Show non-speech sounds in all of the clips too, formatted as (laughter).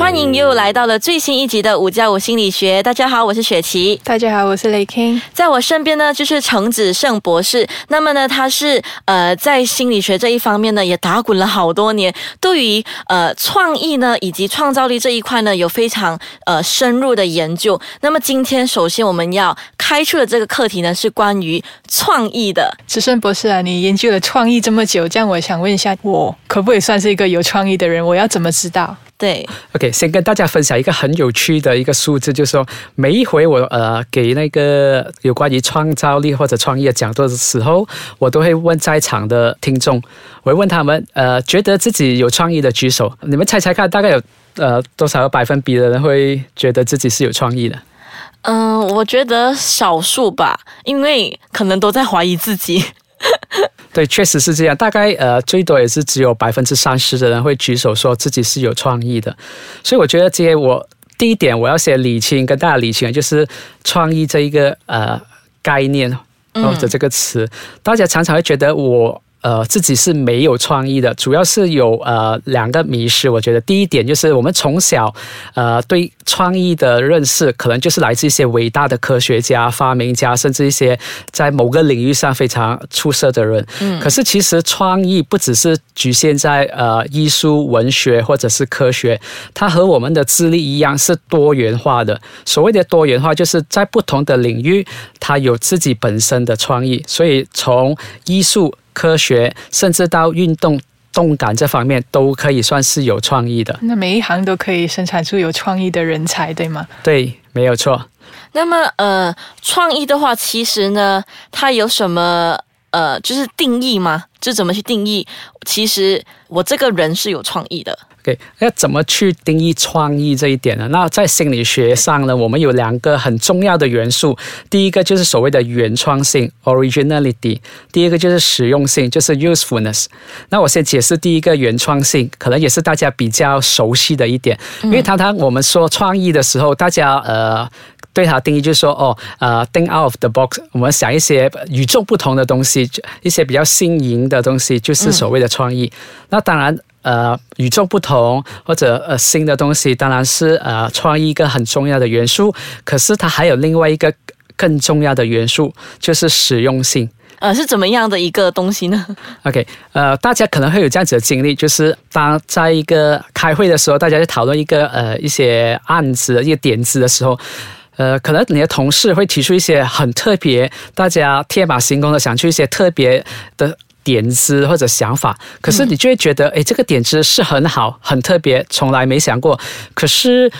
欢迎又来到了最新一集的五加五心理学。大家好，我是雪琪。大家好，我是雷 king。在我身边呢，就是程子胜博士。那么呢，他是呃在心理学这一方面呢，也打滚了好多年，对于呃创意呢以及创造力这一块呢，有非常呃深入的研究。那么今天首先我们要开出的这个课题呢，是关于创意的。子胜博士啊，你研究了创意这么久，这样我想问一下，我可不可以算是一个有创意的人？我要怎么知道？对，OK，先跟大家分享一个很有趣的一个数字，就是说每一回我呃给那个有关于创造力或者创业讲座的时候，我都会问在场的听众，我会问他们呃觉得自己有创意的举手，你们猜猜看，大概有呃多少个百分比的人会觉得自己是有创意的？嗯，我觉得少数吧，因为可能都在怀疑自己。对，确实是这样。大概呃，最多也是只有百分之三十的人会举手说自己是有创意的。所以我觉得，这些我第一点我要先理清，跟大家理清，就是创意这一个呃概念或者这个词，大家常常会觉得我。呃，自己是没有创意的，主要是有呃两个迷失。我觉得第一点就是我们从小呃对创意的认识，可能就是来自一些伟大的科学家、发明家，甚至一些在某个领域上非常出色的人。嗯。可是其实创意不只是局限在呃艺术、文学或者是科学，它和我们的智力一样是多元化的。所谓的多元化，就是在不同的领域，它有自己本身的创意。所以从艺术。科学，甚至到运动动感这方面，都可以算是有创意的。那每一行都可以生产出有创意的人才，对吗？对，没有错。那么，呃，创意的话，其实呢，它有什么呃，就是定义吗？就怎么去定义？其实我这个人是有创意的。OK，那怎么去定义创意这一点呢？那在心理学上呢，我们有两个很重要的元素。第一个就是所谓的原创性 （originality），第二个就是实用性，就是 usefulness。那我先解释第一个原创性，可能也是大家比较熟悉的一点。因为常常我们说创意的时候，大家呃对它定义就是说哦呃，think out of the box，我们想一些与众不同的东西，一些比较新颖的东西，就是所谓的创意。那当然。呃，与众不同或者呃新的东西，当然是呃创意一个很重要的元素。可是它还有另外一个更重要的元素，就是实用性。呃，是怎么样的一个东西呢？OK，呃，大家可能会有这样子的经历，就是当在一个开会的时候，大家在讨论一个呃一些案子、一些点子的时候，呃，可能你的同事会提出一些很特别，大家天马行空的想出一些特别的。点子或者想法，可是你就会觉得，哎，这个点子是很好、很特别，从来没想过。可是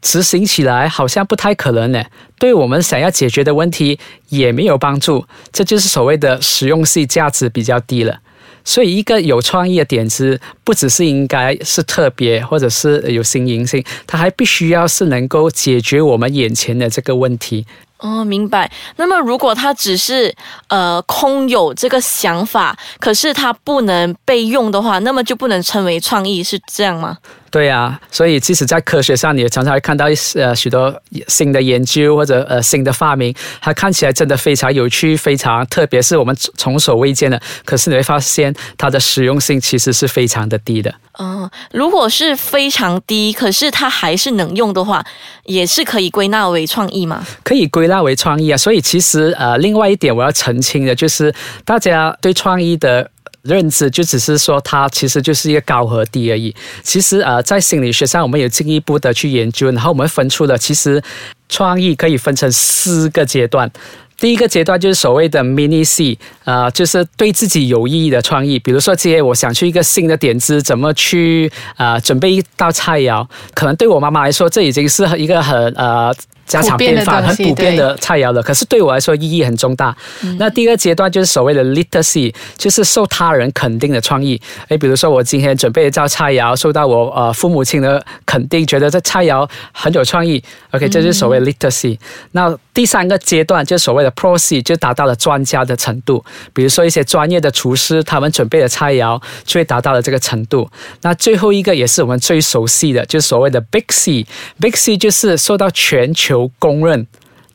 执行起来好像不太可能呢，对我们想要解决的问题也没有帮助。这就是所谓的实用性价值比较低了。所以，一个有创意的点子，不只是应该是特别或者是有新颖性，它还必须要是能够解决我们眼前的这个问题。哦，明白。那么，如果它只是呃空有这个想法，可是它不能被用的话，那么就不能称为创意，是这样吗？对呀，所以即使在科学上，你也常常会看到一呃许多新的研究或者呃新的发明，它看起来真的非常有趣，非常特别，是我们从所未见的。可是你会发现，它的实用性其实是非常的低的。嗯，如果是非常低，可是它还是能用的话，也是可以归纳为创意吗？可以归纳为创意啊。所以其实呃，另外一点我要澄清的就是，大家对创意的。认知就只是说它其实就是一个高和低而已。其实呃，在心理学上，我们有进一步的去研究，然后我们分出了其实创意可以分成四个阶段。第一个阶段就是所谓的 mini C，啊，就是对自己有意义的创意。比如说，今天我想去一个新的点子，怎么去啊准备一道菜肴？可能对我妈妈来说，这已经是一个很呃家常便饭、很普遍的菜肴了。可是对我来说意义很重大。那第二阶段就是所谓的 literacy，就是受他人肯定的创意。诶，比如说我今天准备一道菜肴，受到我呃父母亲的肯定，觉得这菜肴很有创意。OK，这就是所谓 literacy。那第三个阶段就所谓的 p r o c e 就达到了专家的程度。比如说一些专业的厨师，他们准备的菜肴就会达到了这个程度。那最后一个也是我们最熟悉的，就是所谓的 big C，big C 就是受到全球公认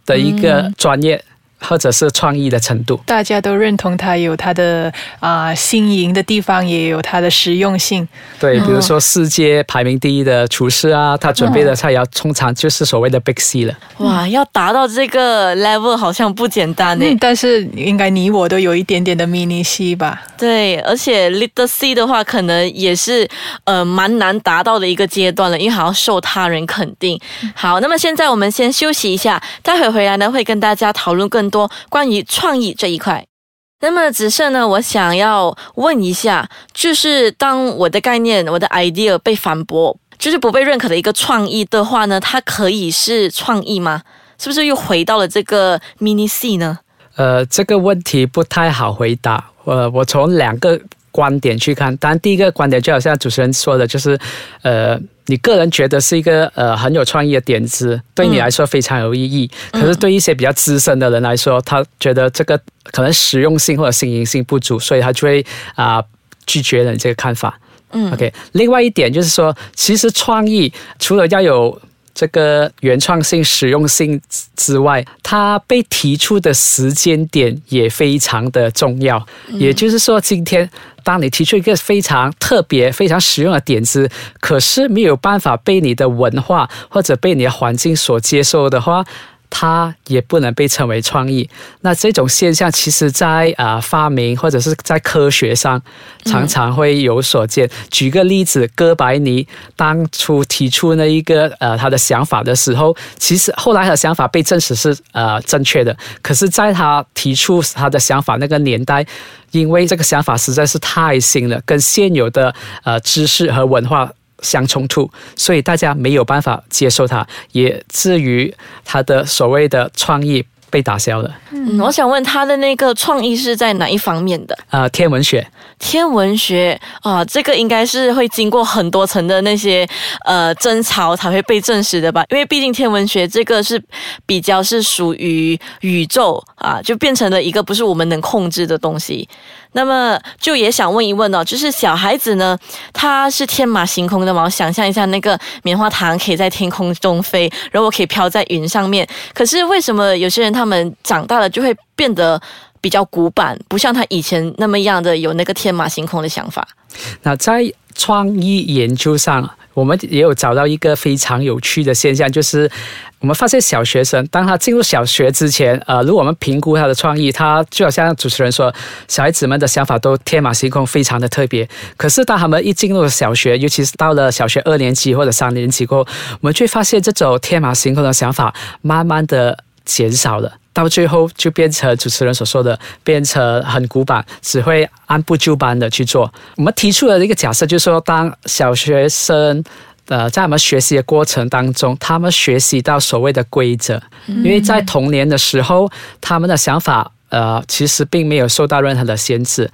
的一个专业。或者是创意的程度，大家都认同它有它的啊新颖的地方，也有它的实用性。对，比如说世界排名第一的厨师啊，他准备的菜肴通常就是所谓的 Big C 了。哇，要达到这个 level 好像不简单呢。但是应该你我都有一点点的 Mini C 吧？对，而且 Little C 的话，可能也是呃蛮难达到的一个阶段了，因为还要受他人肯定。好，那么现在我们先休息一下，待会回来呢会跟大家讨论多关于创意这一块，那么只是呢，我想要问一下，就是当我的概念、我的 idea 被反驳，就是不被认可的一个创意的话呢，它可以是创意吗？是不是又回到了这个 mini C 呢？呃，这个问题不太好回答。呃，我从两个。观点去看，当然第一个观点就好像主持人说的，就是，呃，你个人觉得是一个呃很有创意的点子，对你来说非常有意义。可是对一些比较资深的人来说，他觉得这个可能实用性或者新颖性不足，所以他就会啊拒绝了你这个看法。嗯，OK。另外一点就是说，其实创意除了要有。这个原创性、实用性之外，它被提出的时间点也非常的重要。也就是说，今天当你提出一个非常特别、非常实用的点子，可是没有办法被你的文化或者被你的环境所接受的话。它也不能被称为创意。那这种现象，其实在啊发明或者是在科学上常常会有所见。举个例子，哥白尼当初提出那一个呃他的想法的时候，其实后来他的想法被证实是呃正确的。可是，在他提出他的想法那个年代，因为这个想法实在是太新了，跟现有的呃知识和文化。相冲突，所以大家没有办法接受它，也至于他的所谓的创意被打消了。嗯，我想问他的那个创意是在哪一方面的？啊，天文学。天文学啊，这个应该是会经过很多层的那些呃争吵才会被证实的吧？因为毕竟天文学这个是比较是属于宇宙啊，就变成了一个不是我们能控制的东西。那么就也想问一问哦，就是小孩子呢，他是天马行空的嘛？我想象一下，那个棉花糖可以在天空中飞，然后可以飘在云上面。可是为什么有些人他们长大了就会变得比较古板，不像他以前那么样的有那个天马行空的想法？那在创意研究上。我们也有找到一个非常有趣的现象，就是我们发现小学生当他进入小学之前，呃，如果我们评估他的创意，他就好像主持人说，小孩子们的想法都天马行空，非常的特别。可是当他们一进入小学，尤其是到了小学二年级或者三年级过后，我们却发现这种天马行空的想法慢慢的减少了。到最后就变成主持人所说的，变成很古板，只会按部就班的去做。我们提出的一个假设就是说，当小学生呃在我们学习的过程当中，他们学习到所谓的规则，因为在童年的时候，他们的想法呃其实并没有受到任何的限制。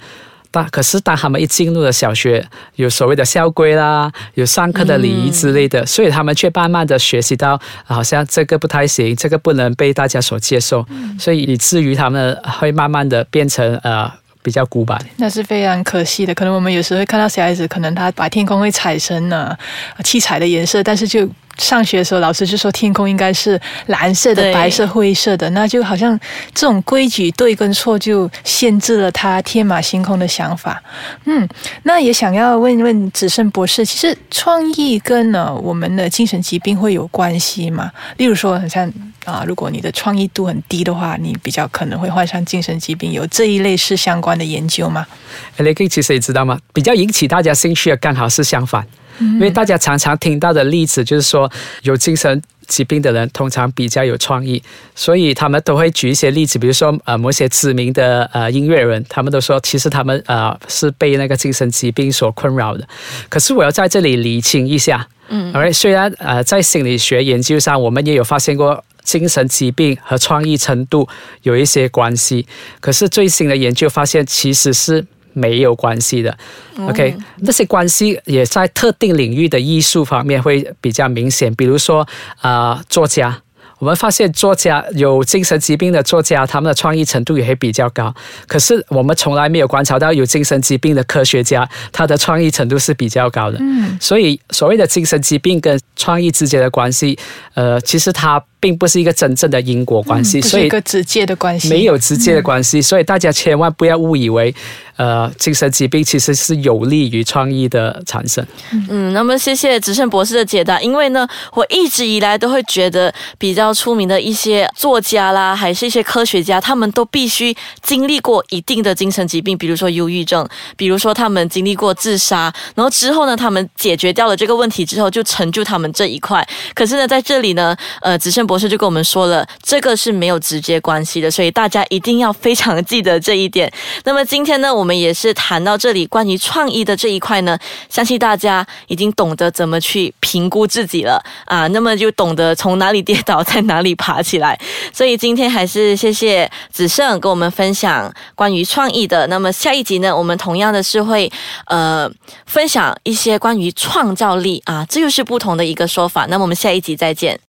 可是，当他们一进入了小学，有所谓的校规啦，有上课的礼仪之类的，所以他们却慢慢的学习到，好像这个不太行，这个不能被大家所接受，所以以至于他们会慢慢的变成呃比较古板。那是非常可惜的。可能我们有时会看到小孩子，可能他把天空会彩成呢七彩的颜色，但是就。上学的时候，老师就说天空应该是蓝色的、白色、灰色的，那就好像这种规矩对跟错就限制了他天马行空的想法。嗯，那也想要问问子胜博士，其实创意跟呢我们的精神疾病会有关系吗？例如说，很像啊，如果你的创意度很低的话，你比较可能会患上精神疾病，有这一类是相关的研究吗？雷克其实你知道吗？比较引起大家兴趣的刚好是相反。因为大家常常听到的例子就是说，有精神疾病的人通常比较有创意，所以他们都会举一些例子，比如说呃某些知名的呃音乐人，他们都说其实他们呃是被那个精神疾病所困扰的。可是我要在这里理清一下，嗯，而虽然呃在心理学研究上，我们也有发现过精神疾病和创意程度有一些关系。可是最新的研究发现，其实是没有关系的。OK，那些关系也在特定领域的艺术方面会比较明显，比如说啊、作家。我们发现作家有精神疾病的作家，他们的创意程度也会比较高。可是我们从来没有观察到有精神疾病的科学家，他的创意程度是比较高的。嗯，所以所谓的精神疾病跟创意之间的关系，呃，其实它并不是一个真正的因果关系，不所以是一个直接的关系，没有直接的关系。所以大家千万不要误以为，呃，精神疾病其实是有利于创意的产生。嗯，那么谢谢子胜博士的解答。因为呢，我一直以来都会觉得比较出名的一些作家啦，还是一些科学家，他们都必须经历过一定的精神疾病，比如说忧郁症，比如说他们经历过自杀，然后之后呢，他们解决掉了这个问题之后，就成就他们这一块。可是呢，在这里呢，呃，子胜博士就跟我们说了，这个是没有直接关系的，所以大家一定要非常记得这一点。那么今天呢，我们也是谈到这里关于创意的这一块呢，相信大家已经懂得怎么去评估自己了啊，那么就懂得 (laughs) 从哪里跌倒在哪里爬起来。所以今天还是谢谢子胜跟我们分享关于创意的。那么下一集呢，我们同样的是会呃分享一些关于创造力啊，这又是不同的一个说法。那么我们下一集再见。